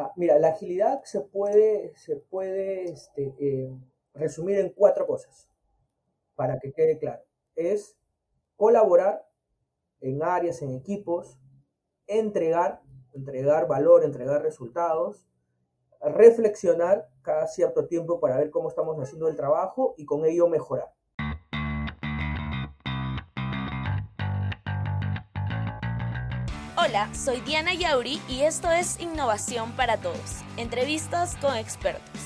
La, mira, la agilidad se puede, se puede este, eh, resumir en cuatro cosas, para que quede claro. Es colaborar en áreas, en equipos, entregar, entregar valor, entregar resultados, reflexionar cada cierto tiempo para ver cómo estamos haciendo el trabajo y con ello mejorar. Hola, soy Diana Yauri y esto es Innovación para Todos, entrevistas con expertos.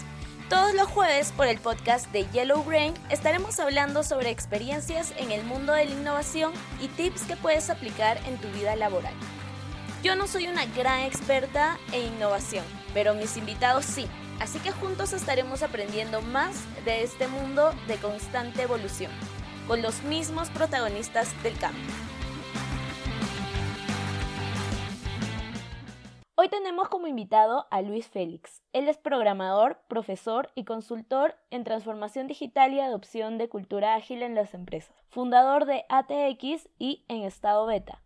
Todos los jueves por el podcast de Yellow Brain estaremos hablando sobre experiencias en el mundo de la innovación y tips que puedes aplicar en tu vida laboral. Yo no soy una gran experta en innovación, pero mis invitados sí, así que juntos estaremos aprendiendo más de este mundo de constante evolución, con los mismos protagonistas del cambio. Hoy tenemos como invitado a Luis Félix. Él es programador, profesor y consultor en transformación digital y adopción de cultura ágil en las empresas, fundador de ATX y en estado beta.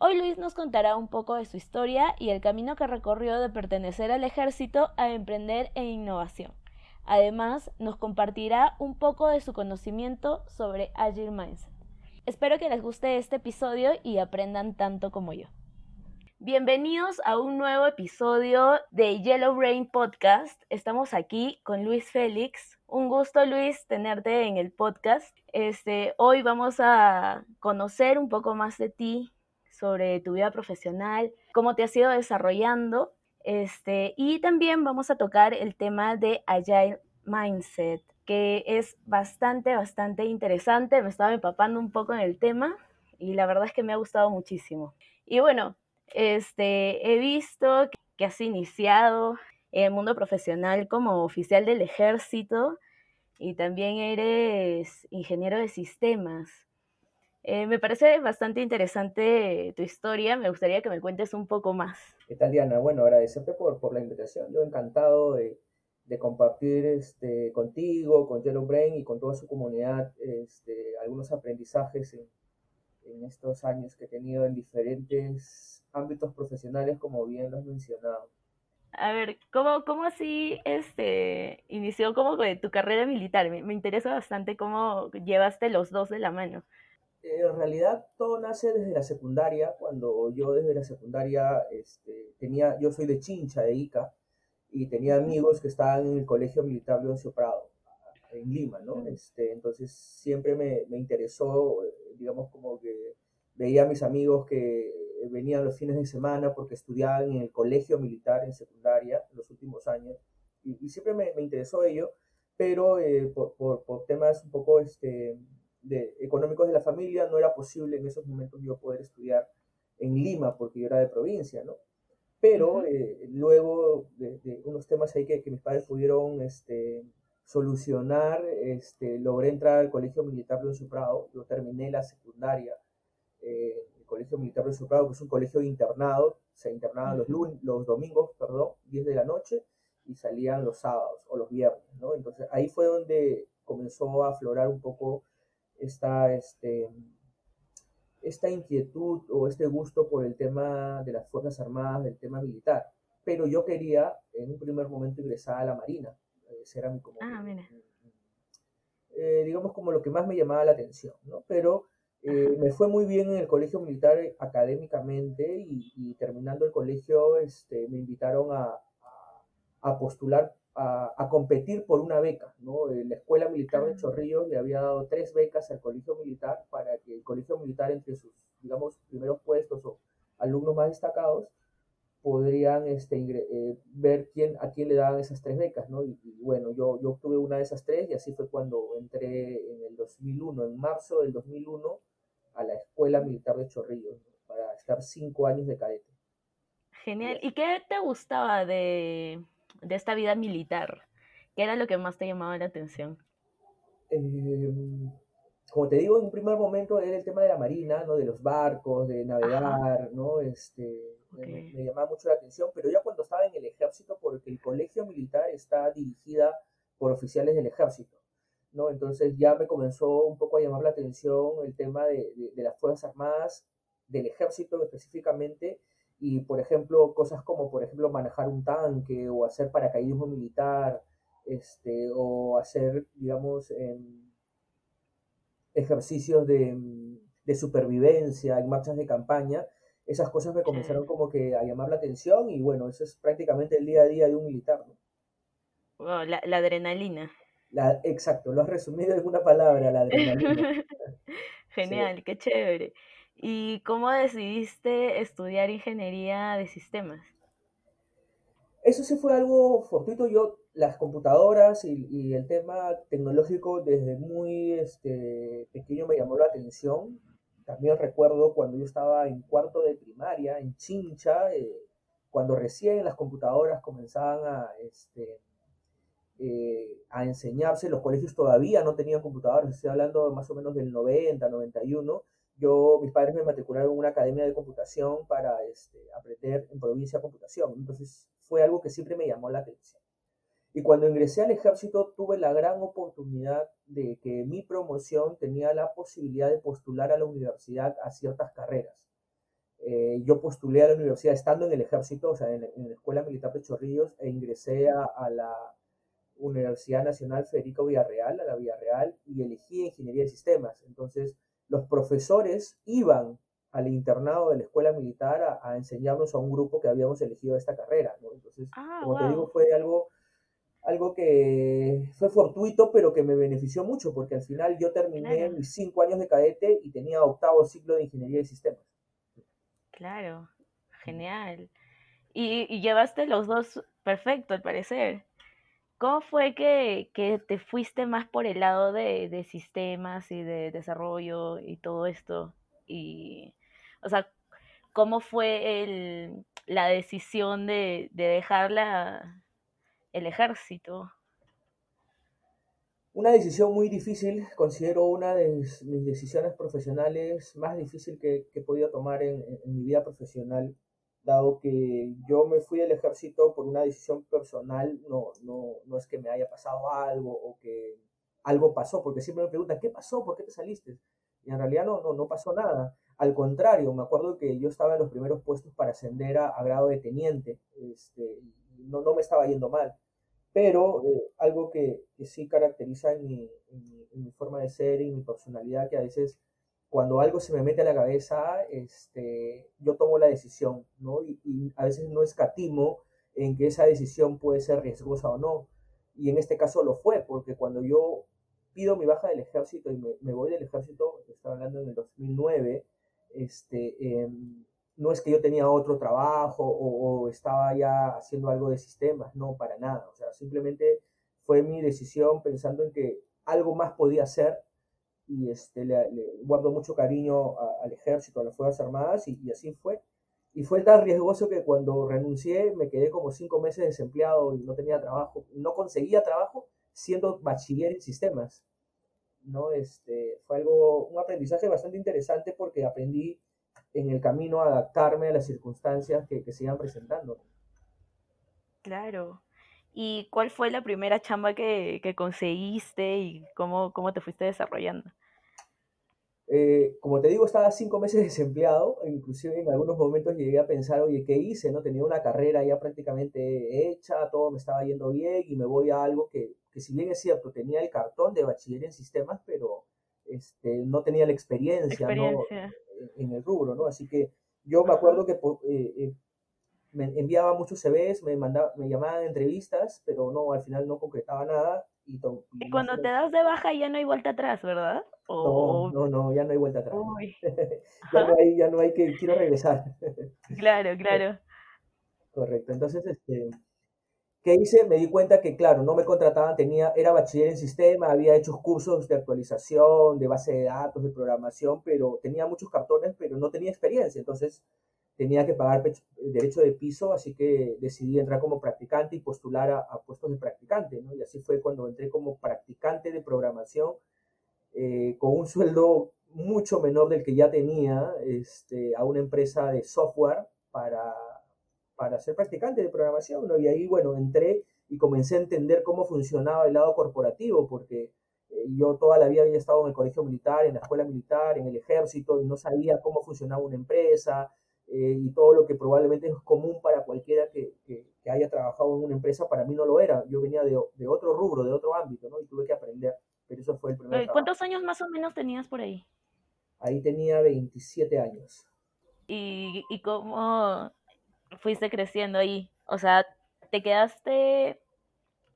Hoy Luis nos contará un poco de su historia y el camino que recorrió de pertenecer al ejército a emprender en innovación. Además, nos compartirá un poco de su conocimiento sobre Agile Mindset. Espero que les guste este episodio y aprendan tanto como yo. Bienvenidos a un nuevo episodio de Yellow Brain Podcast. Estamos aquí con Luis Félix. Un gusto, Luis, tenerte en el podcast. Este, hoy vamos a conocer un poco más de ti, sobre tu vida profesional, cómo te has ido desarrollando. Este, y también vamos a tocar el tema de Agile Mindset, que es bastante, bastante interesante. Me estaba empapando un poco en el tema y la verdad es que me ha gustado muchísimo. Y bueno, este, he visto que has iniciado en el mundo profesional como oficial del ejército y también eres ingeniero de sistemas. Eh, me parece bastante interesante tu historia, me gustaría que me cuentes un poco más. ¿Qué tal, Diana? Bueno, agradecerte por, por la invitación. Yo encantado de, de compartir este, contigo, con Yellow Brain y con toda su comunidad este, algunos aprendizajes en, en estos años que he tenido en diferentes ámbitos profesionales, como bien lo has mencionado. A ver, ¿cómo, cómo así este, inició como tu carrera militar? Me, me, interesa bastante cómo llevaste los dos de la mano. En realidad todo nace desde la secundaria, cuando yo desde la secundaria este, tenía, yo soy de Chincha, de Ica, y tenía amigos que estaban en el Colegio Militar Leoncio Prado, en Lima, ¿no? Este, entonces siempre me, me interesó, digamos, como que veía a mis amigos que venían los fines de semana porque estudiaban en el colegio militar en secundaria en los últimos años y, siempre me, me, interesó ello, pero eh, por, por, por, temas un poco este, de, económicos de la familia no era posible en esos momentos yo poder estudiar en Lima porque yo era de provincia, ¿no? Pero eh, luego de, de, unos temas ahí que, que mis padres pudieron este, solucionar, este, logré entrar al Colegio Militar de Prado, yo terminé la secundaria eh, el Colegio Militar de Prado, que es un colegio de internado, se internaban los, los domingos, perdón, 10 de la noche, y salían los sábados o los viernes, ¿no? Entonces ahí fue donde comenzó a aflorar un poco esta, este, esta inquietud o este gusto por el tema de las Fuerzas Armadas, del tema militar. Pero yo quería en un primer momento ingresar a la Marina, era mi como, ah, eh, digamos como lo que más me llamaba la atención, ¿no? Pero eh, me fue muy bien en el colegio militar académicamente y, terminando el colegio este, me invitaron a, a, postular, a, a, competir por una beca, ¿no? La Escuela Militar de ah. Chorrillos le había dado tres becas al colegio militar para que el colegio militar entre sus, digamos, primeros puestos o alumnos más destacados podrían este, eh, ver quién, a quién le daban esas tres becas, ¿no? Y, bueno, yo, yo obtuve una de esas tres y así fue cuando entré en el 2001, en marzo del 2001, a la Escuela Militar de Chorrillos, para estar cinco años de cadete. Genial. ¿Y qué te gustaba de, de, esta vida militar? ¿Qué era lo que más te llamaba la atención? Eh, como te digo, en un primer momento era el tema de la marina, ¿no? De los barcos, de navegar, ¿no? Este, me, llamaba mucho la atención, pero ya cuando estaba en el ejército, porque el colegio militar está dirigida por oficiales del ejército, ¿no? Entonces ya me comenzó un poco a llamar la atención el tema de, de, las Fuerzas Armadas, del ejército específicamente, y, por ejemplo, cosas como, por ejemplo, manejar un tanque o hacer paracaidismo militar, este, o hacer, digamos, em, ejercicios de, de, supervivencia en marchas de campaña, esas cosas me comenzaron como que a llamar la atención y bueno, eso es prácticamente el día a día de un militar. la, la, adrenalina. La, exacto, lo has resumido en una palabra, la adrenalina. Genial, qué chévere. ¿Y cómo decidiste estudiar ingeniería de sistemas? Eso sí fue algo fortuito. Yo, las computadoras y, el tema tecnológico desde muy este, pequeño me llamó la atención. También recuerdo cuando yo estaba en cuarto de primaria, en Chincha, eh, cuando recién las computadoras comenzaban a, este, eh, a enseñarse, los colegios todavía no tenían computadoras, estoy hablando más o menos del 90, 91 yo, mis padres me matricularon en una academia de computación para este, aprender en provincia computación. Entonces fue algo que siempre me llamó la atención. Y cuando ingresé al ejército tuve la gran oportunidad de que mi promoción tenía la posibilidad de postular a la universidad a ciertas carreras. Eh, yo postulé a la universidad estando en el ejército, o sea, en, la Escuela Militar de Chorrillos, e ingresé a, a, la Universidad Nacional Federico Villarreal, a la Villarreal, y elegí Ingeniería de Sistemas. Entonces, los profesores iban al internado de la escuela militar a, enseñarnos a un grupo que habíamos elegido esta carrera. Entonces, ah, como te digo, fue algo, algo que fue fortuito, pero que me benefició mucho, porque al final yo terminé mis cinco años de cadete y tenía octavo ciclo de ingeniería de sistemas. Claro, genial. Y, y llevaste los dos perfecto, al parecer. ¿Cómo fue que, te fuiste más por el lado de, sistemas y de desarrollo y todo esto? Y, o sea, ¿cómo fue la decisión de, dejar el ejército? Una decisión muy difícil, considero una de mis decisiones profesionales más difícil que, he podido tomar en mi vida profesional dado que yo me fui del ejército por una decisión personal, no, no, no es que me haya pasado algo o que algo pasó, porque siempre me preguntan, ¿qué pasó? ¿Por qué te saliste? Y en realidad no, no, no pasó nada. Al contrario, me acuerdo que yo estaba en los primeros puestos para ascender a, grado de teniente, este, no, no me estaba yendo mal. Pero eh, algo que, que, sí caracteriza en mi, en mi forma de ser y mi personalidad, que a veces cuando algo se me mete a la cabeza, este, yo tomo la decisión, ¿no? Y, a veces no escatimo en que esa decisión puede ser riesgosa o no. Y en este caso lo fue, porque cuando yo pido mi baja del ejército y me, voy del ejército, estaba hablando en el 2009, este, em, no es que yo tenía otro trabajo o, estaba ya haciendo algo de sistemas, no, para nada. O sea, simplemente fue mi decisión pensando en que algo más podía hacer y este, le, guardo mucho cariño al ejército, a las Fuerzas Armadas y, así fue. Y fue tan riesgoso que cuando renuncié me quedé como cinco meses desempleado y no tenía trabajo, no conseguía trabajo siendo bachiller en sistemas. ¿No? Este, fue algo, un aprendizaje bastante interesante porque aprendí en el camino a adaptarme a las circunstancias que, que se iban presentando. Claro, ¿Y cuál fue la primera chamba que, conseguiste y cómo, cómo te fuiste desarrollando? Eh, como te digo, estaba cinco meses desempleado, inclusive en algunos momentos llegué a pensar, oye, ¿qué hice? No tenía una carrera ya prácticamente hecha, todo me estaba yendo bien y me voy a algo que, que si bien es cierto, tenía el cartón de bachiller en sistemas, pero este, no tenía la experiencia, en el rubro, ¿no? Así que yo me acuerdo que eh, eh, me enviaba muchos CVs, me, mandaba, me llamaban entrevistas, pero no, al final no concretaba nada. Y, cuando te das de baja ya no hay vuelta atrás, ¿verdad? No, no, no, ya no hay vuelta atrás. ya, no hay, ya no hay que, quiero regresar. claro, claro. Correcto, entonces, este, ¿qué hice? Me di cuenta que, claro, no me contrataban, tenía, era bachiller en sistema, había hecho cursos de actualización, de base de datos, de programación, pero tenía muchos cartones, pero no tenía experiencia, entonces tenía que pagar derecho de piso, así que decidí entrar como practicante y postular a, puestos de practicante, ¿no? Y así fue cuando entré como practicante de programación, eh, con un sueldo mucho menor del que ya tenía, este, a una empresa de software para, para ser practicante de programación, ¿no? Y ahí, bueno, entré y comencé a entender cómo funcionaba el lado corporativo, porque eh, yo toda la vida había estado en el colegio militar, en la escuela militar, en el ejército, y no sabía cómo funcionaba una empresa, eh, y todo lo que probablemente es común para cualquiera que, que, haya trabajado en una empresa, para mí no lo era. Yo venía de, de, otro rubro, de otro ámbito, ¿no? Y tuve que aprender. Pero eso fue el primer ¿Cuántos años más o menos tenías por ahí? Ahí tenía 27 años. ¿Y, y cómo fuiste creciendo ahí? O sea, ¿te quedaste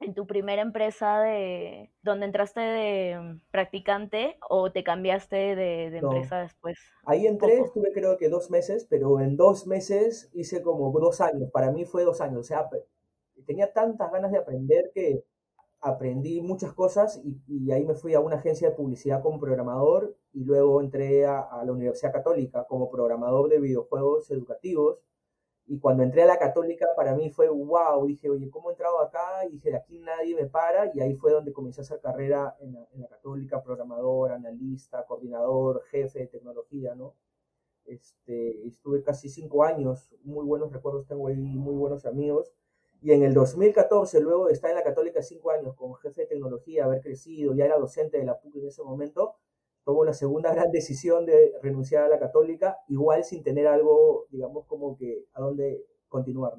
en tu primera empresa de donde entraste de practicante o te cambiaste de, empresa después? Ahí entré, estuve creo que dos meses, pero en dos meses hice como dos años. Para mí fue dos años. O sea, tenía tantas ganas de aprender que aprendí muchas cosas y, ahí me fui a una agencia de publicidad como programador y luego entré a, la Universidad Católica como programador de videojuegos educativos. Y cuando entré a la Católica, para mí fue wow. Dije, oye, ¿cómo he entrado acá? Y dije, de aquí nadie me para. Y ahí fue donde comencé a hacer carrera en la, en la Católica, programador, analista, coordinador, jefe de tecnología, ¿no? Este, estuve casi cinco años, muy buenos recuerdos, tengo ahí muy buenos amigos. Y en el 2014, luego de estar en la Católica cinco años como jefe de tecnología, haber crecido, ya era docente de la PUC en ese momento, tomó la segunda gran decisión de renunciar a la Católica, igual sin tener algo, digamos, como que a dónde continuar.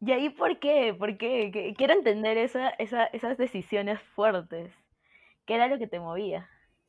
¿Y ahí por qué? ¿Por qué? Quiero entender esa, esa, esas decisiones fuertes. ¿Qué era lo que te movía?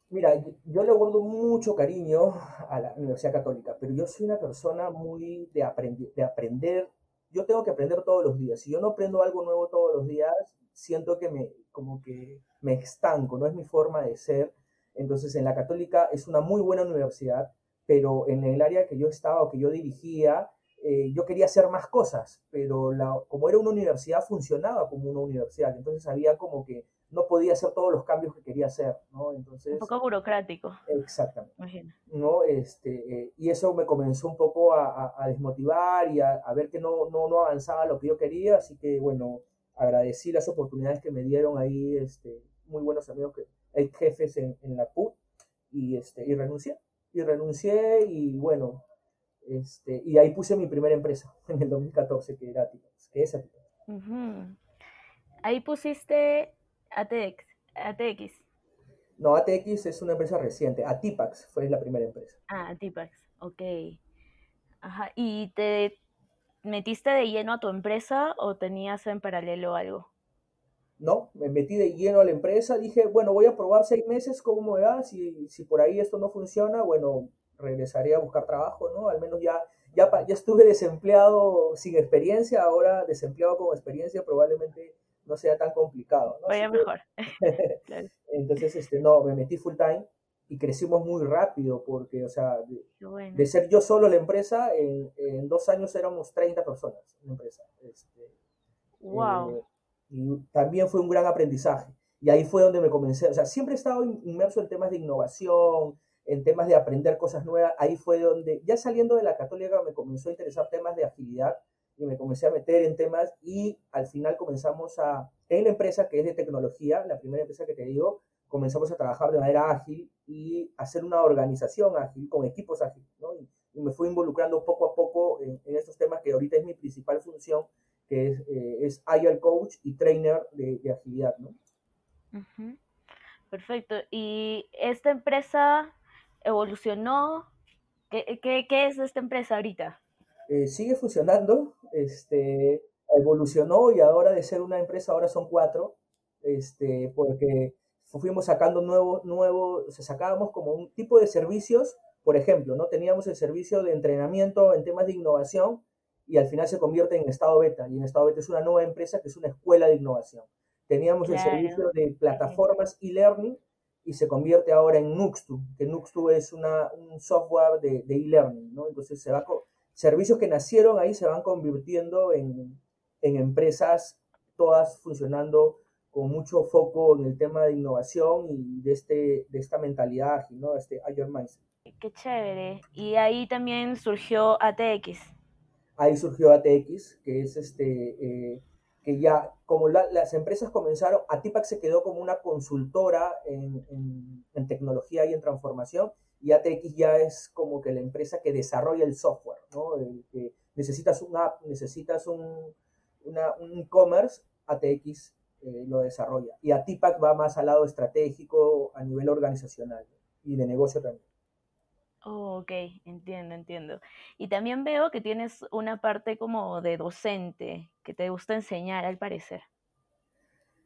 Mira, yo le guardo mucho cariño a la Universidad Católica, pero yo soy una persona muy de, de aprender yo tengo que aprender todos los días. Si yo no aprendo algo nuevo todos los días, siento que me, como que me estanco, no es mi forma de ser. Entonces, en la católica es una muy buena universidad, pero en el área que yo estaba o que yo dirigía, eh, yo quería hacer más cosas, pero la, como era una universidad, funcionaba como una universidad. Entonces había como que no podía hacer todos los cambios que quería hacer, ¿no? Entonces, un poco burocrático. Exactamente. ¿no? Este, eh, y eso me comenzó un poco a, a, desmotivar y a, a, ver que no, no, no, avanzaba lo que yo quería, así que bueno, agradecí las oportunidades que me dieron ahí, este, muy buenos amigos, que, hay jefes en, en la PUT, y, este, y renuncié, y renuncié y bueno, este, y ahí puse mi primera empresa en el 2014, que era que es. Ahí pusiste ATX. ATX. No, ATX es una empresa reciente. Atipax fue la primera empresa. Ah, Atipax, ok. Ajá. ¿Y te metiste de lleno a tu empresa o tenías en paralelo algo? No, me metí de lleno a la empresa. Dije, bueno, voy a probar seis meses cómo me va. Si, si por ahí esto no funciona, bueno, regresaré a buscar trabajo, ¿no? Al menos ya, ya, ya estuve desempleado sin experiencia, ahora desempleado con experiencia probablemente no sea tan complicado. ¿no? Vaya mejor. Entonces, este, no, me metí full time y crecimos muy rápido porque, o sea, de, ser yo solo la empresa, en, en, dos años éramos 30 personas en la empresa. Este, wow. Eh, también fue un gran aprendizaje. Y ahí fue donde me comencé, o sea, siempre he estado inmerso en temas de innovación, en temas de aprender cosas nuevas. Ahí fue donde, ya saliendo de la católica, me comenzó a interesar temas de agilidad y me comencé a meter en temas y al final comenzamos a, en la empresa que es de tecnología, la primera empresa que te digo, comenzamos a trabajar de manera ágil y hacer una organización ágil con equipos ágiles, ¿no? Y, me fui involucrando poco a poco en, estos temas que ahorita es mi principal función, que es, eh, es Coach y Trainer de, agilidad, ¿no? Perfecto. ¿Y esta empresa evolucionó? ¿Qué, qué, qué es esta empresa ahorita? Eh, sigue funcionando, este, evolucionó y ahora de ser una empresa ahora son cuatro, este, porque fuimos sacando nuevos, nuevo, o sacábamos como un tipo de servicios, por ejemplo, ¿no? Teníamos el servicio de entrenamiento en temas de innovación y al final se convierte en estado beta, y en estado beta es una nueva empresa que es una escuela de innovación. Teníamos el servicio de plataformas e-learning y se convierte ahora en Nuxtu, que Nuxtu es una, un software de e-learning, ¿no? Entonces se va, servicios que nacieron ahí se van convirtiendo en, empresas todas funcionando con mucho foco en el tema de innovación y de, este, de esta mentalidad ágil, ¿no? Este Agile Mindset. Qué chévere. Y ahí también surgió ATX. Ahí surgió ATX, que es este, eh, que ya, como las empresas comenzaron, Atipax se quedó como una consultora en, tecnología y en transformación, y ATX ya es como que la empresa que desarrolla el software, ¿no? que necesitas una app, necesitas un, e-commerce, ATX eh, lo desarrolla. Y ATIPAC va más al lado estratégico a nivel organizacional y de negocio también. Oh, ok, entiendo, entiendo. Y también veo que tienes una parte como de docente, que te gusta enseñar al parecer.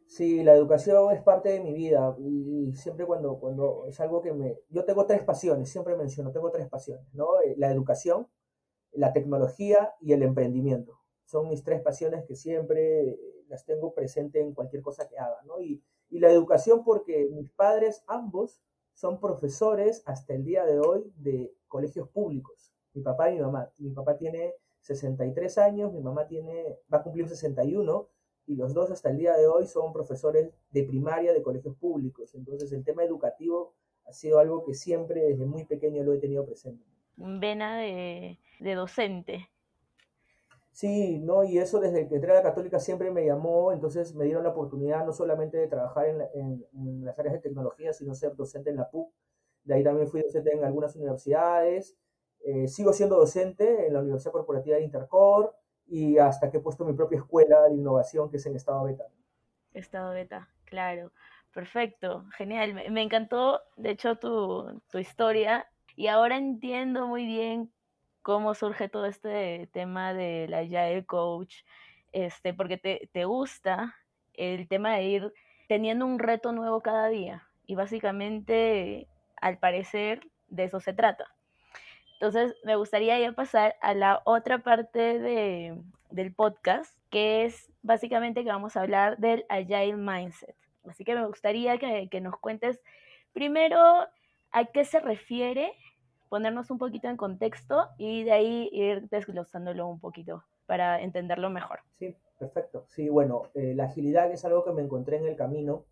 Sí, la educación es parte de mi vida y siempre cuando, cuando es algo que me... Yo tengo tres pasiones, siempre menciono, tengo tres pasiones, ¿no? Eh, la educación, la tecnología y el emprendimiento. Son mis tres pasiones que siempre las tengo presente en cualquier cosa que haga, ¿no? Y, y la educación porque mis padres ambos son profesores hasta el día de hoy de colegios públicos, mi papá y mi mamá. Mi papá tiene 63 años, mi mamá tiene, va a cumplir 61 y los dos hasta el día de hoy son profesores de primaria de colegios públicos. Entonces el tema educativo ha sido algo que siempre desde muy pequeño lo he tenido presente. Vena de, de docente. Sí, no, y eso desde que entré a la católica siempre me llamó, entonces me dieron la oportunidad no solamente de trabajar en, en, las áreas de tecnología, sino ser docente en la PUC. De ahí también fui docente en algunas universidades. Eh, sigo siendo docente en la Universidad Corporativa de Intercor, y hasta que he puesto mi propia escuela de innovación que es en estado beta. Estado beta, claro. Perfecto, genial. Me, encantó, de hecho, tu, tu, historia y ahora entiendo muy bien cómo surge todo este tema de la Agile Coach, este, porque te, te gusta el tema de ir teniendo un reto nuevo cada día y básicamente, al parecer, de eso se trata. Entonces, me gustaría ya pasar a la otra parte de, del podcast, que es básicamente que vamos a hablar del Agile Mindset. Así que me gustaría que, que nos cuentes primero a qué se refiere, ponernos un poquito en contexto y de ahí ir desglosándolo un poquito para entenderlo mejor. Sí, perfecto. Sí, bueno, eh, la agilidad es algo que me encontré en el camino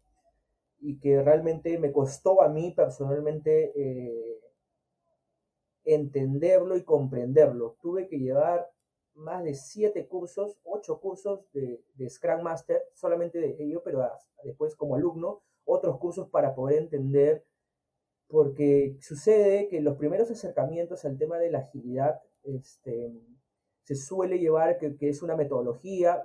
y que realmente me costó a mí personalmente eh, entenderlo y comprenderlo. Tuve que llevar más de siete cursos, ocho cursos de, Scrum Master, solamente de ello, pero después como alumno, otros cursos para poder entender, porque sucede que los primeros acercamientos al tema de la agilidad este, se suele llevar que, que es una metodología,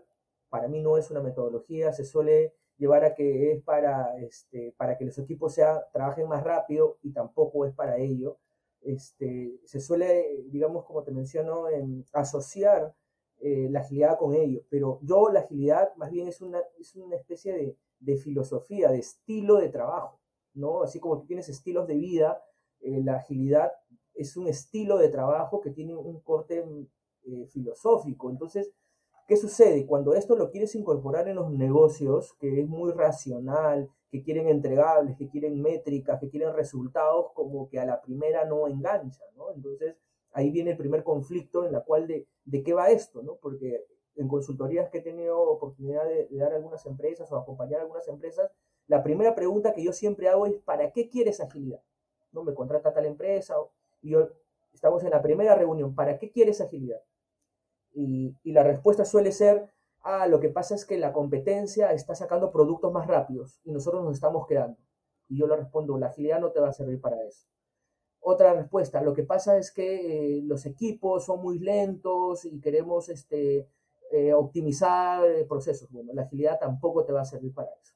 para mí no es una metodología, se suele llevar a que es para, este, para que los equipos sea, trabajen más rápido y tampoco es para ello. Este, se suele, digamos, como te menciono, asociar eh, la agilidad con ello, pero yo la agilidad más bien es una, es una especie de, de, filosofía, de estilo de trabajo, ¿no? Así como tú tienes estilos de vida, eh, la agilidad es un estilo de trabajo que tiene un corte eh, filosófico. Entonces, ¿qué sucede? Cuando esto lo quieres incorporar en los negocios, que es muy racional, que quieren entregables, que quieren métricas, que quieren resultados, como que a la primera no engancha, ¿no? Entonces, ahí viene el primer conflicto en la cual de, de qué va esto, ¿no? Porque en consultorías que he tenido oportunidad de, dar a algunas empresas o acompañar a algunas empresas, la primera pregunta que yo siempre hago es, ¿para qué quieres agilidad? ¿No? Me contrata tal empresa y yo, estamos en la primera reunión, ¿para qué quieres agilidad? Y, la respuesta suele ser, ah, lo que pasa es que la competencia está sacando productos más rápidos y nosotros nos estamos quedando. Y yo le respondo, la agilidad no te va a servir para eso. Otra respuesta, lo que pasa es que eh, los equipos son muy lentos y queremos este, eh, optimizar procesos. Bueno, la agilidad tampoco te va a servir para eso.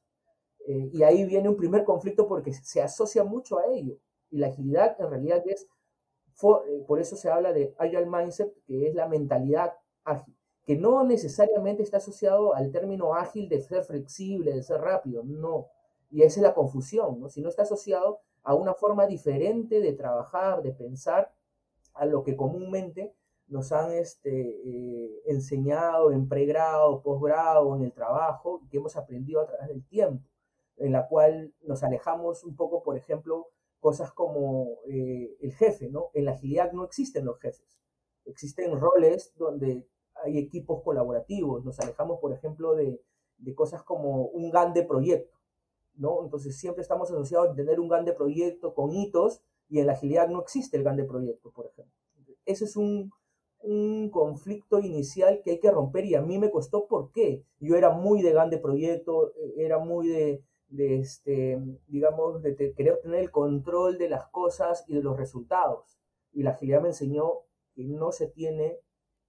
Eh, y ahí viene un primer conflicto porque se asocia mucho a ello. Y la agilidad en realidad es, por eso se habla de agile mindset, que es la mentalidad ágil que no necesariamente está asociado al término ágil de ser flexible, de ser rápido, no. Y esa es la confusión, ¿no? Sino está asociado a una forma diferente de trabajar, de pensar, a lo que comúnmente nos han este, eh, enseñado en pregrado, posgrado, en el trabajo, que hemos aprendido a través del tiempo, en la cual nos alejamos un poco, por ejemplo, cosas como eh, el jefe, ¿no? En la agilidad no existen los jefes, existen roles donde hay equipos colaborativos, nos alejamos, por ejemplo, de, de cosas como un GAN de proyecto, ¿no? Entonces siempre estamos asociados a tener un GAN de proyecto con hitos y en la agilidad no existe el GAN de proyecto, por ejemplo. Ese es un, un conflicto inicial que hay que romper y a mí me costó porque yo era muy de GAN de proyecto, era muy de, de este, digamos, de querer tener el control de las cosas y de los resultados. Y la agilidad me enseñó que no se tiene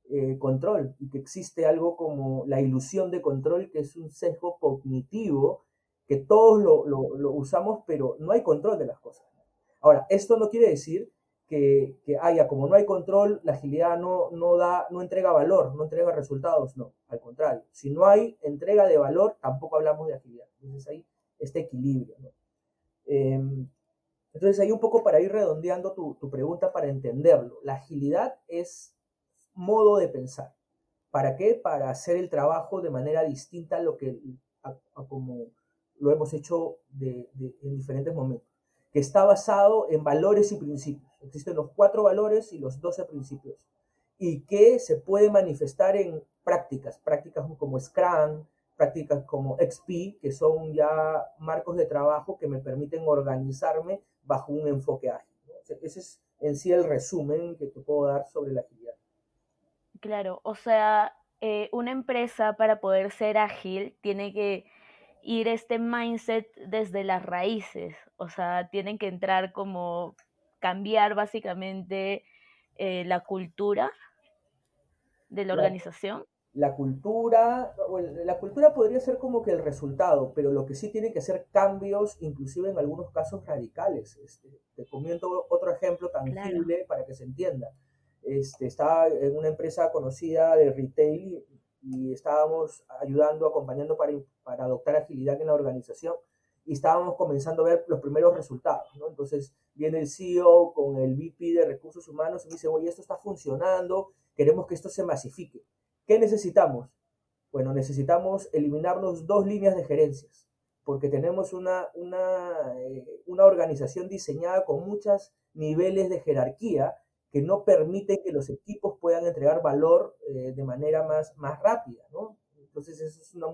eh, control y que existe algo como la ilusión de control, que es un sesgo cognitivo que todos lo, lo, usamos, pero no hay control de las cosas. Ahora, esto no quiere decir que, haya, como no hay control, la agilidad no, no, da, no entrega valor, no entrega resultados, no, al contrario. Si no hay entrega de valor, tampoco hablamos de agilidad. Entonces ahí este equilibrio. Em, entonces ahí un poco para ir redondeando tu, tu, pregunta para entenderlo. La agilidad es modo de pensar. ¿Para qué? Para hacer el trabajo de manera distinta a lo que como lo hemos hecho de, en diferentes momentos, que está basado en valores y principios. Existen los cuatro valores y los doce principios, y que se puede manifestar en prácticas, prácticas como Scrum, prácticas como XP, que son ya marcos de trabajo que me permiten organizarme bajo un enfoque ágil. ese es en sí el resumen que te puedo dar sobre la agilidad. Claro, o sea, eh, una empresa para poder ser ágil tiene que ir este mindset desde las raíces, o sea, tienen que entrar como cambiar básicamente eh, la cultura de la organización la cultura, la cultura podría ser como que el resultado, pero lo que sí tiene que ser cambios, inclusive en algunos casos radicales. Este, te comento otro ejemplo tangible para que se entienda. Este, estaba en una empresa conocida de retail y, estábamos ayudando, acompañando para, para, adoptar agilidad en la organización y estábamos comenzando a ver los primeros resultados. ¿no? Entonces viene el CEO con el VP de recursos humanos y dice, oye, esto está funcionando, queremos que esto se masifique. ¿Qué necesitamos? Bueno, necesitamos eliminarnos dos líneas de gerencias, porque tenemos una, una, eh, una organización diseñada con muchos niveles de jerarquía que no permiten que los equipos puedan entregar valor eh, de manera más, más rápida, ¿no? Entonces eso es una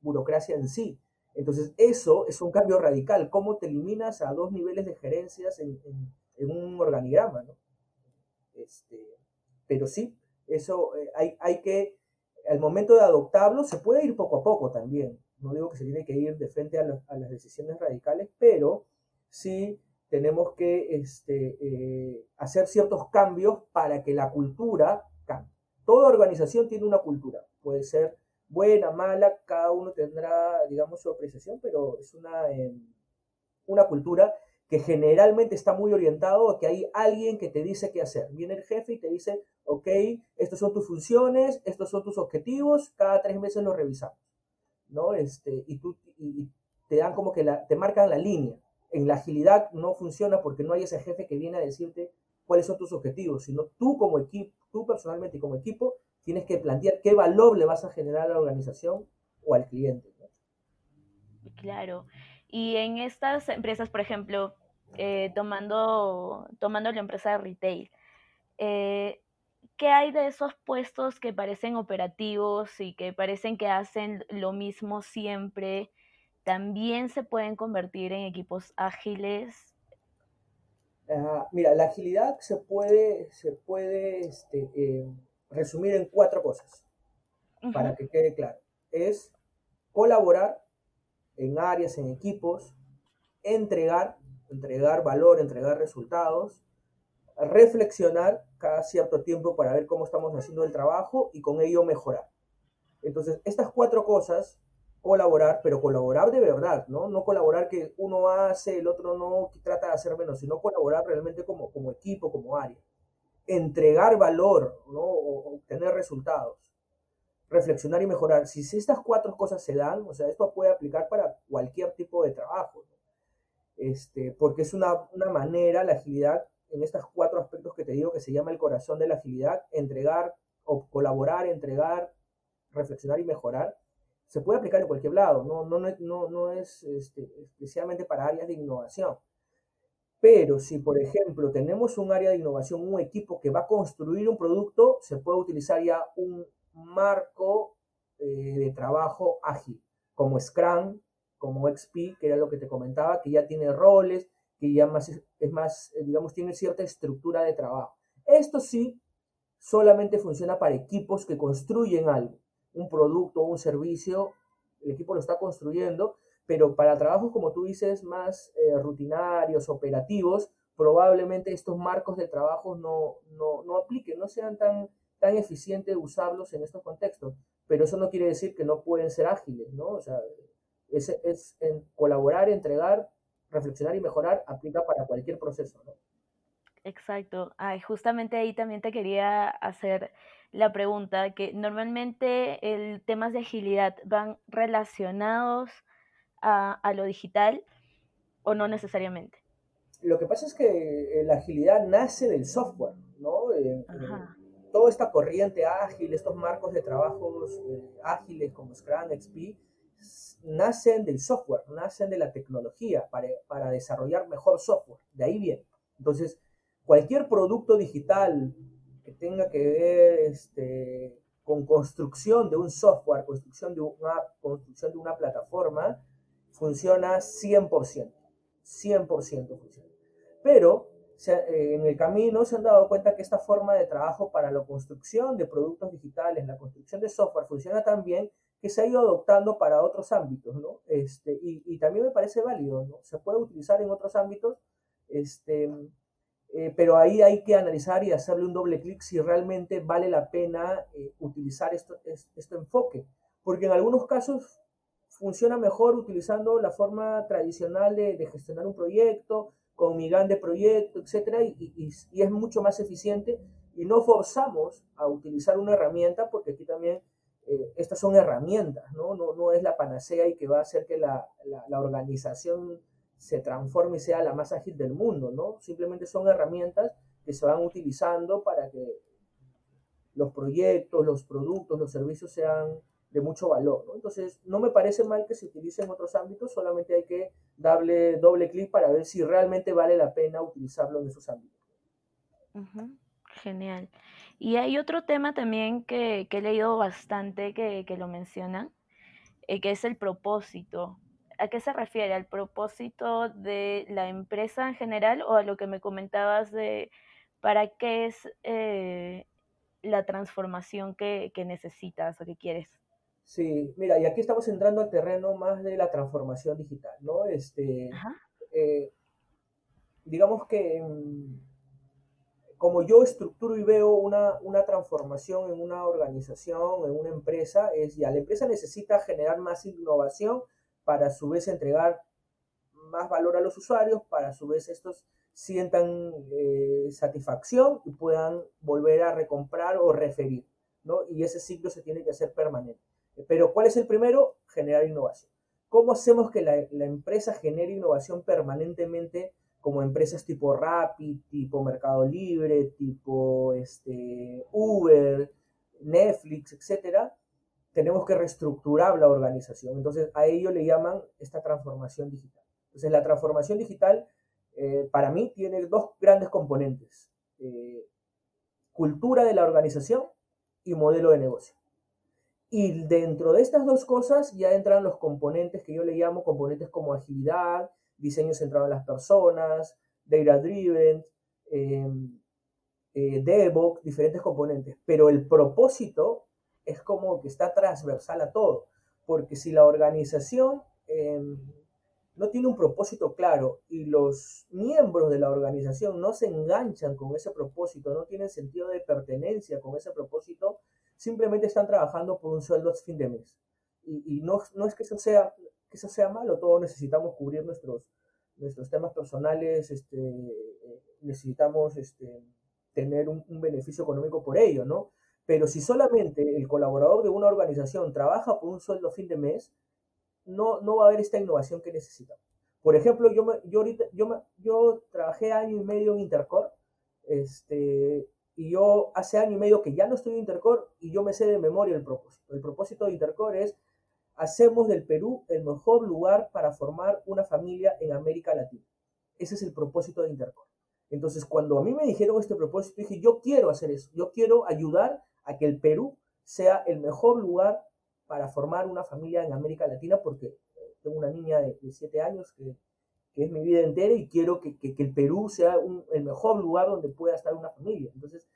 burocracia en sí. Entonces eso es un cambio radical. ¿Cómo te eliminas a dos niveles de gerencias en, en, un organigrama, ¿no? Este, pero sí, eso eh, hay, hay que al momento de adoptarlo se puede ir poco a poco también. No digo que se tiene que ir de frente a, las decisiones radicales, pero sí tenemos que este, eh, hacer ciertos cambios para que la cultura cambie. Toda organización tiene una cultura, puede ser buena, mala, cada uno tendrá, digamos, su apreciación, pero es una, em, una cultura que generalmente está muy orientado a que hay alguien que te dice qué hacer. Viene el jefe y te dice, ok, estas son tus funciones, estos son tus objetivos, cada tres meses los revisamos, ¿no? Este, y, tú, y te dan como que te marcan la línea. En la agilidad no funciona porque no hay ese jefe que viene a decirte cuáles son tus objetivos, sino tú como equipo, tú personalmente y como equipo, tienes que plantear qué valor le vas a generar a la organización o al cliente. Claro. Y en estas empresas, por ejemplo, eh, tomando, tomando la empresa de retail, eh, ¿qué hay de esos puestos que parecen operativos y que parecen que hacen lo mismo siempre? ¿También se pueden convertir en equipos ágiles? mira, la agilidad se puede, se puede este, eh, resumir en cuatro cosas, para que quede claro. Es colaborar en áreas, en equipos, entregar, entregar valor, entregar resultados, reflexionar cada cierto tiempo para ver cómo estamos haciendo el trabajo y con ello mejorar. Entonces, estas cuatro cosas, colaborar, pero colaborar de verdad, ¿no? No colaborar que uno hace, el otro no trata de hacer menos, sino colaborar realmente como, como equipo, como área. Entregar valor, ¿no? O obtener resultados reflexionar y mejorar. Si estas cuatro cosas se dan, o sea, esto puede aplicar para cualquier tipo de trabajo, este, porque es una, una manera, la agilidad, en estos cuatro aspectos que te digo, que se llama el corazón de la agilidad, entregar o colaborar, entregar, reflexionar y mejorar, se puede aplicar en cualquier lado, no, no, no, no es este, especialmente para áreas de innovación. Pero si, por ejemplo, tenemos un área de innovación, un equipo que va a construir un producto, se puede utilizar ya un marco eh, de trabajo ágil, como Scrum, como XP, que era lo que te comentaba, que ya tiene roles, que ya más es, más, eh, digamos, tiene cierta estructura de trabajo. Esto sí solamente funciona para equipos que construyen algo, un producto un servicio, el equipo lo está construyendo, pero para trabajos, como tú dices, más eh, rutinarios, operativos, probablemente estos marcos de trabajo no, no, no apliquen, no sean tan tan eficiente usarlos en estos contextos, pero eso no quiere decir que no pueden ser ágiles, ¿no? O sea, es, es en colaborar, entregar, reflexionar y mejorar aplica para cualquier proceso, ¿no? Exacto. Ay, justamente ahí también te quería hacer la pregunta, que normalmente el temas de agilidad van relacionados a, a lo digital o no necesariamente. Lo que pasa es que eh, la agilidad nace del software, ¿no? Eh, eh, toda esta corriente ágil, estos marcos de trabajos ágiles como Scrum, XP, nacen del software, nacen de la tecnología para, para desarrollar mejor software. De ahí viene. Entonces, cualquier producto digital que tenga que ver este, con construcción de un software, construcción de una, construcción de una plataforma, funciona 100%. 100% funciona. Pero eh, en el camino se han dado cuenta que esta forma de trabajo para la construcción de productos digitales, la construcción de software, funciona tan bien que se ha ido adoptando para otros ámbitos, ¿no? Este, y, y también me parece válido, ¿no? Se puede utilizar en otros ámbitos, este, eh, pero ahí hay que analizar y hacerle un doble clic si realmente vale la pena eh, utilizar esto, este enfoque, porque en algunos casos funciona mejor utilizando la forma tradicional de, gestionar un proyecto, con mi de proyecto, etcétera, y, es mucho más eficiente y no forzamos a utilizar una herramienta porque aquí también eh, estas son herramientas, ¿no? ¿no? No es la panacea y que va a hacer que la, la, organización se transforme y sea la más ágil del mundo, ¿no? Simplemente son herramientas que se van utilizando para que los proyectos, los productos, los servicios sean de mucho valor. Entonces, no me parece mal que se utilice en otros ámbitos, solamente hay que darle doble clic para ver si realmente vale la pena utilizarlo en esos ámbitos. Genial. Y hay otro tema también que, he leído bastante que, lo mencionan, eh, que es el propósito. ¿A qué se refiere? ¿Al propósito de la empresa en general o a lo que me comentabas de para qué es eh, la transformación que, necesitas o que quieres? Sí, mira, y aquí estamos entrando al terreno más de la transformación digital, ¿no? Este, eh, digamos que mm, como yo estructuro y veo una, una, transformación en una organización, en una empresa, es ya la empresa necesita generar más innovación para a su vez entregar más valor a los usuarios, para a su vez estos sientan eh, satisfacción y puedan volver a recomprar o referir, ¿no? Y ese ciclo se tiene que hacer permanente. Pero ¿cuál es el primero? Generar innovación. ¿Cómo hacemos que la, empresa genere innovación permanentemente como empresas tipo Rappi, tipo Mercado Libre, tipo este, Uber, Netflix, etcétera? tenemos que reestructurar la organización. Entonces, a ello le llaman esta transformación digital. Entonces, la transformación digital, eh, para mí, tiene dos grandes componentes. Eh, cultura de la organización y modelo de negocio. Y dentro de estas dos cosas ya entran los componentes que yo le llamo componentes como agilidad, diseño centrado en las personas, data driven, eh, eh DevOps, diferentes componentes. Pero el propósito es como que está transversal a todo, porque si la organización em, no tiene un propósito claro y los miembros de la organización no se enganchan con ese propósito, no tienen sentido de pertenencia con ese propósito, simplemente están trabajando por un sueldo fin de mes. Y, no, no, es que eso, sea, eso sea malo, todos necesitamos cubrir nuestros, nuestros temas personales, este, necesitamos este, tener un, un beneficio económico por ello, ¿no? Pero si solamente el colaborador de una organización trabaja por un sueldo fin de mes, no, no va a haber esta innovación que necesitamos. Por ejemplo, yo, yo ahorita, yo, yo trabajé año y medio en Intercore, este, y yo hace año y medio que ya no estoy en Intercore y yo me sé de memoria el propósito. El propósito de Intercore es, hacemos del Perú el mejor lugar para formar una familia en América Latina. Ese es el propósito de Intercore. Entonces, cuando a mí me dijeron este propósito, dije, yo quiero hacer eso, yo quiero ayudar a que el Perú sea el mejor lugar para formar una familia en América Latina, porque eh, tengo una niña de, 7 años que, es mi vida entera y quiero que, el Perú sea el mejor lugar donde pueda estar una familia. Entonces,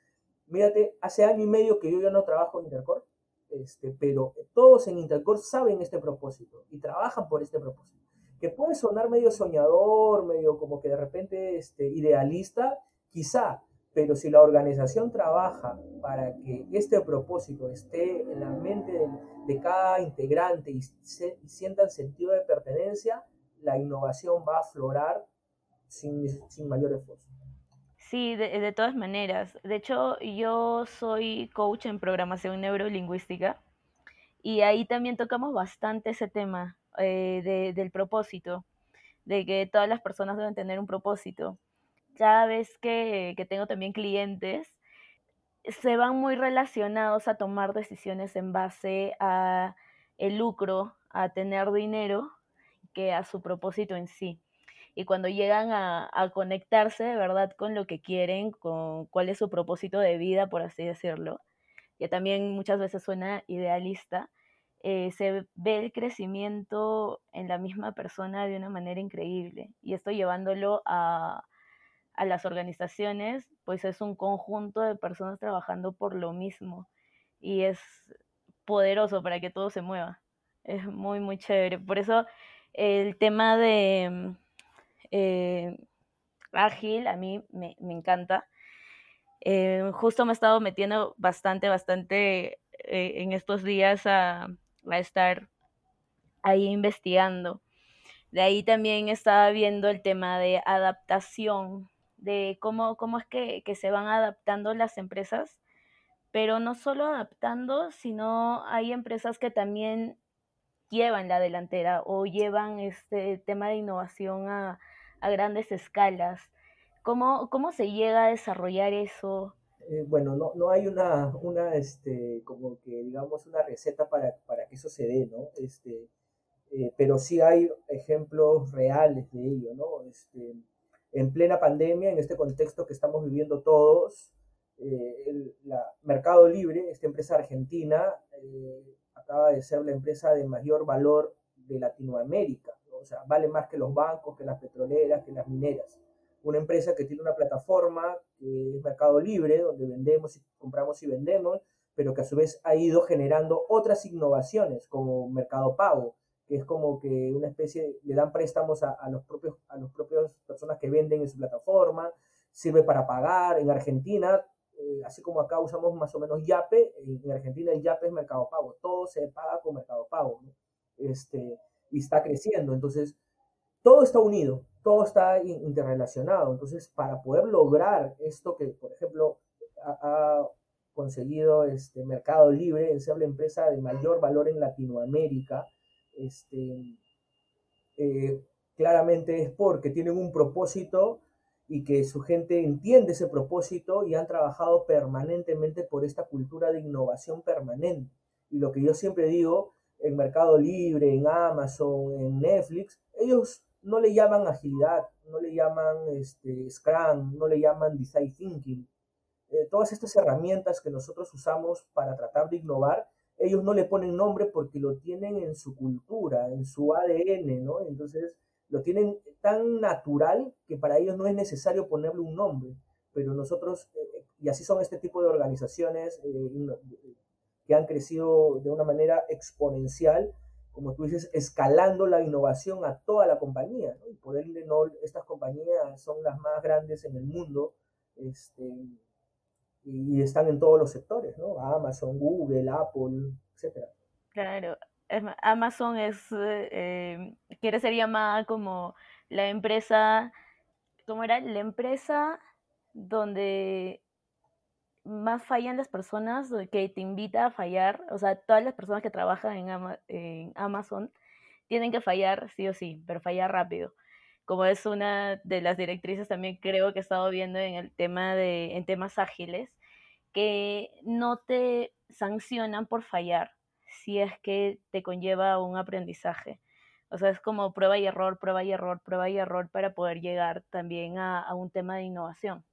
mírate, hace año y medio que yo ya no trabajo en Intercor, este, pero todos en Intercor saben este propósito y trabajan por este propósito. Que puede sonar medio soñador, medio como que de repente este, idealista, quizá, pero si la organización trabaja para que este propósito esté en la mente de, cada integrante y, se, sientan sentido de pertenencia, la innovación va a aflorar sin, sin mayor esfuerzo. Sí, de, de todas maneras. De hecho, yo soy coach en programación neurolingüística y ahí también tocamos bastante ese tema eh, de, del propósito, de que todas las personas deben tener un propósito. Cada vez que, que tengo también clientes, se van muy relacionados a tomar decisiones en base a el lucro, a tener dinero, que a su propósito en sí. Y cuando llegan a, conectarse de verdad con lo que quieren, con cuál es su propósito de vida, por así decirlo, ya también muchas veces suena idealista, eh, se ve el crecimiento en la misma persona de una manera increíble. Y esto llevándolo a, a las organizaciones, pues es un conjunto de personas trabajando por lo mismo. Y es poderoso para que todo se mueva. Es muy, muy chévere. Por eso el tema de eh, ágil a mí me, me encanta. Eh, justo me he estado metiendo bastante, bastante eh, en estos días a, a, estar ahí investigando. De ahí también estaba viendo el tema de adaptación, de cómo, cómo es que, que se van adaptando las empresas, pero no solo adaptando, sino hay empresas que también llevan la delantera o llevan este tema de innovación a, a grandes escalas. ¿Cómo, ¿Cómo se llega a desarrollar eso? Eh, bueno, no, no hay una, una, este, como que digamos, una receta para, para que eso se dé, ¿no? Este, eh, pero sí hay ejemplos reales de ello, ¿no? Este, en plena pandemia, en este contexto que estamos viviendo todos, eh, la Mercado Libre, esta empresa argentina, acaba de ser la empresa de mayor valor de Latinoamérica, ¿no? O sea, vale más que los bancos, que las petroleras, que las mineras. Una empresa que tiene una plataforma que es Mercado Libre, donde vendemos y compramos y vendemos, pero que a su vez ha ido generando otras innovaciones como Mercado Pago, que es como que una especie, le dan préstamos a, a los propios, a los propios personas que venden en su plataforma, sirve para pagar. En Argentina eh, así como acá usamos más o menos Yape, en Argentina el Yape es Mercado Pago, todo se paga con Mercado Pago, este, y está creciendo, entonces todo está unido, todo está interrelacionado, entonces para poder lograr esto que, por ejemplo, ha, conseguido este Mercado Libre, en ser la empresa de mayor valor en Latinoamérica, este, eh, claramente es porque tienen un propósito y que su gente entiende ese propósito y han trabajado permanentemente por esta cultura de innovación permanente. Y lo que yo siempre digo, en Mercado Libre, en Amazon, en Netflix, ellos no le llaman agilidad, no le llaman este, Scrum, no le llaman Design Thinking. Eh, todas estas herramientas que nosotros usamos para tratar de innovar, ellos no le ponen nombre porque lo tienen en su cultura, en su ADN, ¿no? Entonces, lo tienen tan natural que para ellos no es necesario ponerle un nombre, pero nosotros, eh, y así son este tipo de organizaciones eh, que han crecido de una manera exponencial, como tú dices, escalando la innovación a toda la compañía, ¿no? y por ende no, estas compañías son las más grandes en el mundo, este, y están en todos los sectores, ¿no? Amazon, Google, Apple, etcétera. Claro, Amazon es, eh, quiere ser llamada como la empresa, ¿cómo era? La empresa donde más fallan las personas, que te invita a fallar, o sea, todas las personas que trabajan en, Ama en Amazon tienen que fallar sí o sí, pero fallar rápido. Como es una de las directrices también creo que he estado viendo en el tema de, en temas ágiles, que no te sancionan por fallar, si es que te conlleva un aprendizaje. O sea, es como prueba y error, prueba y error, prueba y error para poder llegar también a un tema de innovación.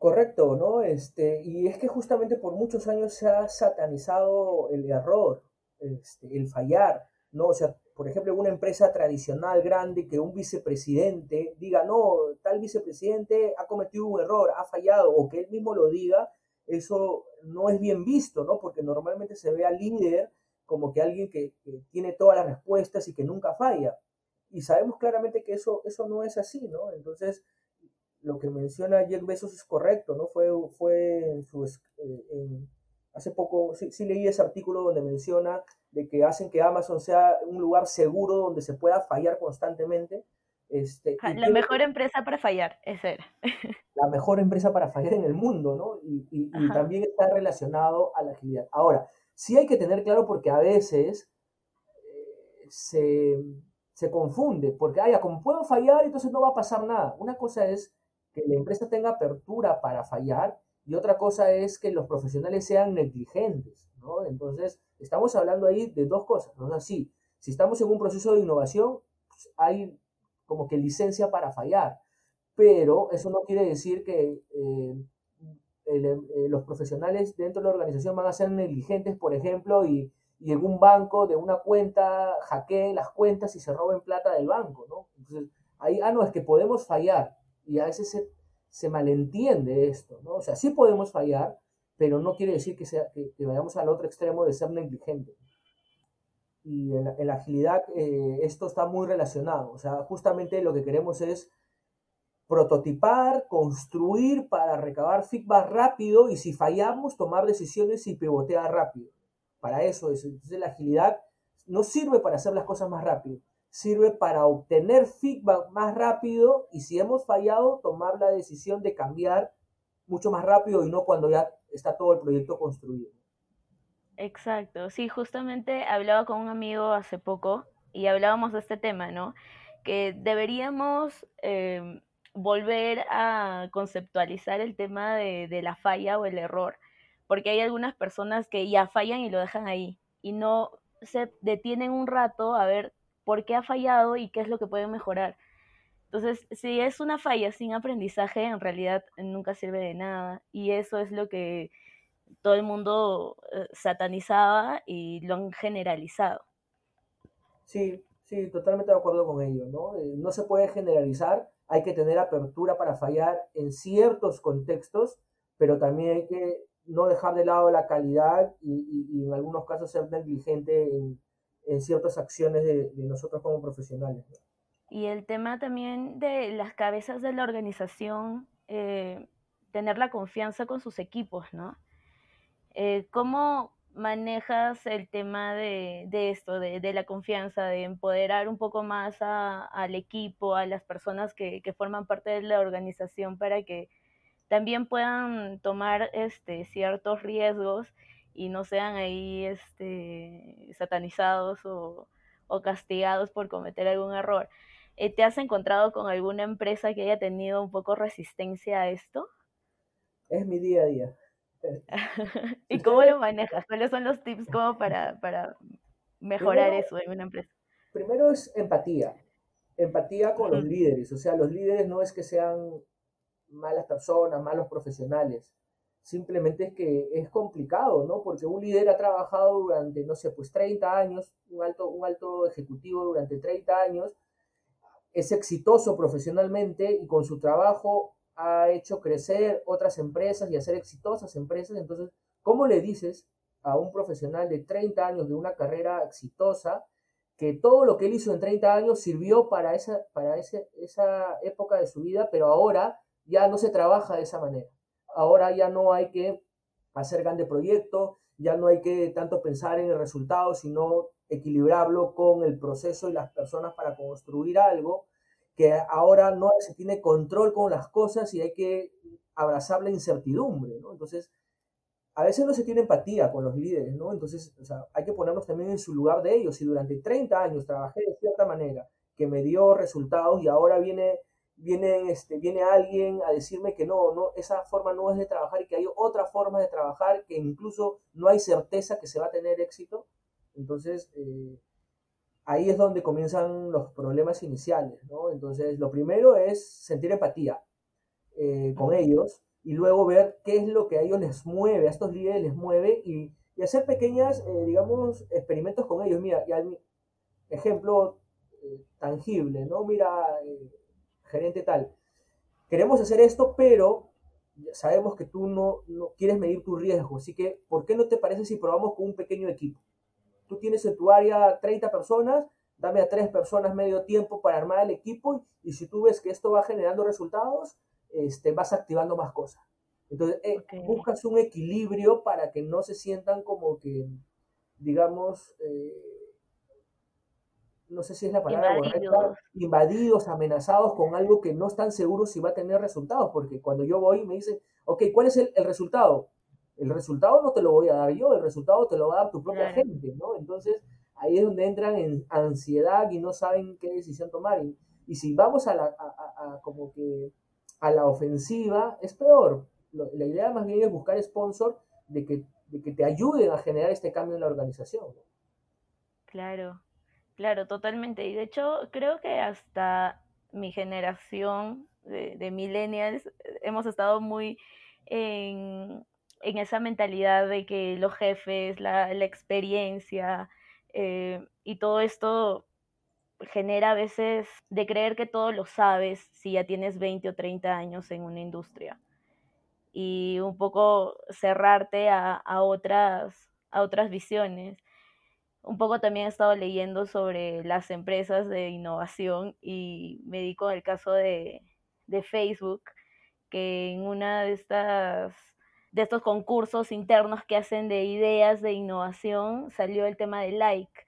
Correcto, ¿no? Este, y es que justamente por muchos años se ha satanizado el error, este, el fallar, ¿no? O sea, por ejemplo, una empresa tradicional grande que un vicepresidente diga, no, tal vicepresidente ha cometido un error, ha fallado, o que él mismo lo diga, eso no es bien visto, ¿no? Porque normalmente se ve al líder como que alguien que, que, tiene todas las respuestas y que nunca falla. Y sabemos claramente que eso, eso no es así, ¿no? Entonces, lo que menciona Jeff Bezos es correcto, ¿no? Fue, fue en su, eh, en, hace poco, sí, sí, leí ese artículo donde menciona de que hacen que Amazon sea un lugar seguro donde se pueda fallar constantemente. Este, la mejor empresa para fallar, esa era. la mejor empresa para fallar en el mundo, ¿no? Y, y, también está relacionado a la agilidad. Ahora, sí hay que tener claro porque a veces eh, se, se, confunde, porque, ah, como puedo fallar, entonces no va a pasar nada. Una cosa es que la empresa tenga apertura para fallar y otra cosa es que los profesionales sean negligentes, ¿no? Entonces, estamos hablando ahí de dos cosas, ¿no? Así, si estamos en un proceso de innovación, pues, hay como que licencia para fallar, pero eso no quiere decir que eh, eh, los profesionales dentro de la organización van a ser negligentes, por ejemplo, y, y en un banco de una cuenta hackeen las cuentas y se roben plata del banco, ¿no? Entonces, ahí, ah, no, es que podemos fallar, y a veces se, malentiende esto, ¿no? O sea, sí podemos fallar, pero no quiere decir que, sea, que, vayamos al otro extremo de ser negligentes. Y en la, agilidad eh, esto está muy relacionado, o sea, justamente lo que queremos es prototipar, construir para recabar feedback rápido y si fallamos, tomar decisiones y pivotear rápido. Para eso es. Entonces la agilidad no sirve para hacer las cosas más rápido, sirve para obtener feedback más rápido y si hemos fallado, tomar la decisión de cambiar mucho más rápido y no cuando ya está todo el proyecto construido. Exacto, sí, justamente hablaba con un amigo hace poco y hablábamos de este tema, ¿no? Que deberíamos em, volver a conceptualizar el tema de, de la falla o el error, porque hay algunas personas que ya fallan y lo dejan ahí y no se detienen un rato a ver por qué ha fallado y qué es lo que puede mejorar. Entonces, si es una falla sin aprendizaje, en realidad nunca sirve de nada. Y eso es lo que todo el mundo eh, satanizaba y lo han generalizado. Sí, sí, totalmente de acuerdo con ello, ¿no? Eh, no se puede generalizar, hay que tener apertura para fallar en ciertos contextos, pero también hay que no dejar de lado la calidad y, en algunos casos ser negligente en, en ciertas acciones de, nosotros como profesionales. Y el tema también de las cabezas de la organización, eh, tener la confianza con sus equipos, ¿no? Eh, ¿Cómo manejas el tema de, esto, de, la confianza, de empoderar un poco más al equipo, a las personas que, que, forman parte de la organización para que también puedan tomar este, ciertos riesgos y no sean ahí este, satanizados o, castigados por cometer algún error. Eh, ¿Te has encontrado con alguna empresa que haya tenido un poco resistencia a esto? Es mi día a día. ¿Y cómo lo manejas? ¿Cuáles son los tips como para, para mejorar eso en una empresa? Primero es empatía. Empatía con los líderes. O sea, los líderes no es que sean malas personas, malos profesionales simplemente es que es complicado, ¿no? Porque un líder ha trabajado durante, no sé, pues 30 años, un alto, un alto ejecutivo durante 30 años, es exitoso profesionalmente y con su trabajo ha hecho crecer otras empresas y hacer exitosas empresas. Entonces, ¿cómo le dices a un profesional de 30 años de una carrera exitosa que todo lo que él hizo en 30 años sirvió para esa, para esa época de su vida, pero ahora ya no se trabaja de esa manera? Ahora ya no hay que hacer grande proyecto, ya no hay que tanto pensar en el resultado, sino equilibrarlo con el proceso y las personas para construir algo, que ahora no se tiene control con las cosas y hay que abrazar la incertidumbre. Entonces, a veces no se tiene empatía con los líderes, ¿no? Entonces, hay que ponernos también en su lugar de ellos. Si durante 30 años trabajé de cierta manera que me dio resultados y ahora viene viene, este, viene alguien a decirme que no, no, esa forma no es de trabajar y que hay otra forma de trabajar, que incluso no hay certeza que se va a tener éxito. Entonces, eh, ahí es donde comienzan los problemas iniciales, ¿no? Entonces, lo primero es sentir empatía eh, con ellos y luego ver qué es lo que a ellos les mueve, a estos líderes les mueve y, y hacer pequeñas, eh, digamos, experimentos con ellos. Mira, ya ejemplo tangible, ¿no? Mira, gerente tal, queremos hacer esto, pero sabemos que tú no, no quieres medir tu riesgo, así que, ¿por qué no te parece si probamos con un pequeño equipo? Tú tienes en tu área 30 personas, dame a tres personas medio tiempo para armar el equipo y si tú ves que esto va generando resultados, este, vas activando más cosas. Entonces, eh, buscas un equilibrio para que no se sientan como que, digamos, eh, no sé si es la palabra invadidos. invadidos, amenazados con algo que no están seguros si va a tener resultados, porque cuando yo voy me dicen, ok, ¿cuál es el, resultado? El resultado no te lo voy a dar yo, el resultado te lo va a dar tu propia gente, ¿no? Entonces ahí es donde entran en ansiedad y no saben qué decisión tomar. Y, si vamos a la, como que a la ofensiva, es peor. La idea más bien es buscar sponsor de que, de que te ayuden a generar este cambio en la organización. Claro, Claro, totalmente. Y de hecho, creo que hasta mi generación de, millennials eh, hemos estado muy en, esa mentalidad de que los jefes, la, experiencia eh, y todo esto genera a veces de creer que todo lo sabes si ya tienes 20 o 30 años en una industria y un poco cerrarte a, otras, a otras visiones un poco también he estado leyendo sobre las empresas de innovación y me dedico al caso de, Facebook, que en una de estas de estos concursos internos que hacen de ideas de innovación salió el tema de like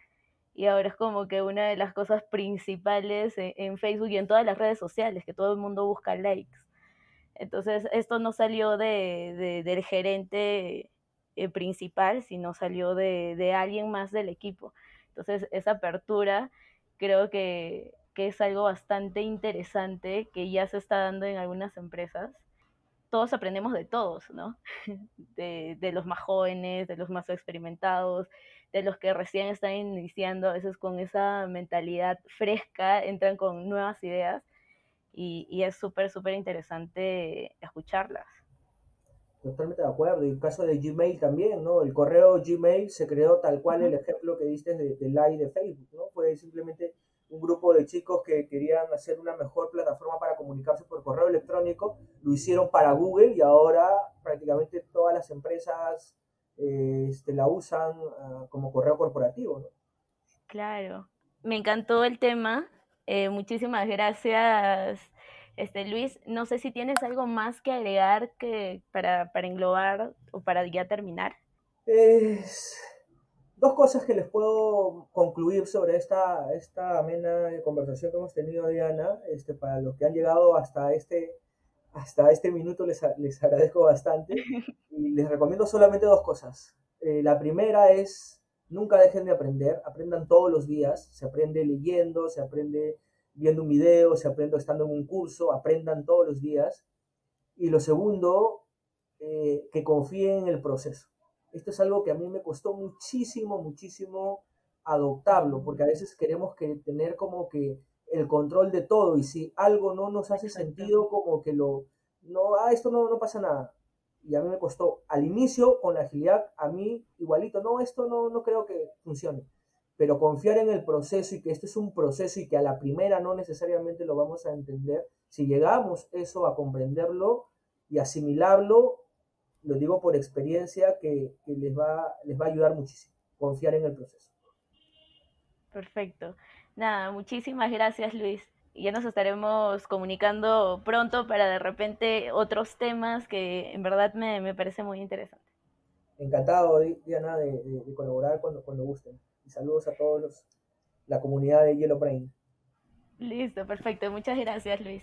y ahora es como que una de las cosas principales en, en, Facebook y en todas las redes sociales, que todo el mundo busca likes. Entonces, esto no salió de, de, del gerente eh, principal, sino salió de, de, alguien más del equipo. Entonces, esa apertura creo que, que es algo bastante interesante que ya se está dando en algunas empresas. Todos aprendemos de todos, ¿no? De, de, los más jóvenes, de los más experimentados, de los que recién están iniciando, a veces con esa mentalidad fresca, entran con nuevas ideas y, y es súper, súper interesante escucharlas. Totalmente de acuerdo. Y el caso de Gmail también, ¿no? El correo Gmail se creó tal cual el ejemplo que diste de, de Live de Facebook, ¿no? Fue simplemente un grupo de chicos que querían hacer una mejor plataforma para comunicarse por correo electrónico, lo hicieron para Google y ahora prácticamente todas las empresas eh, este, la usan ah, como correo corporativo, ¿no? Claro. Me encantó el tema. Eh, muchísimas gracias este, Luis, no sé si tienes algo más que agregar que para, englobar o para ya terminar. dos cosas que les puedo concluir sobre esta, esta amena conversación que hemos tenido, Diana. Este, para los que han llegado hasta este, hasta este minuto, les, les agradezco bastante. Y les recomiendo solamente dos cosas. Eh, la primera es, nunca dejen de aprender, aprendan todos los días. Se aprende leyendo, se aprende viendo un video, se aprende estando en un curso, aprendan todos los días. Y lo segundo, eh, que confíen en el proceso. Esto es algo que a mí me costó muchísimo, muchísimo adoptarlo, porque a veces queremos que tener como que el control de todo y si algo no nos hace sentido, como que lo, no, ah, esto no, no pasa nada. Y a mí me costó al inicio con la agilidad, a mí igualito, no, esto no, no creo que funcione pero confiar en el proceso y que este es un proceso y que a la primera no necesariamente lo vamos a entender, si llegamos eso a comprenderlo y asimilarlo, lo digo por experiencia que, les, va, les va a ayudar muchísimo, confiar en el proceso. Perfecto. Nada, muchísimas gracias Luis. Ya nos estaremos comunicando pronto para de repente otros temas que en verdad me, me parece muy interesante. Encantado, Diana, de, de colaborar cuando, cuando gusten. Y saludos a todos los, la comunidad de Yellow Brain. Listo, perfecto. Muchas gracias, Luis.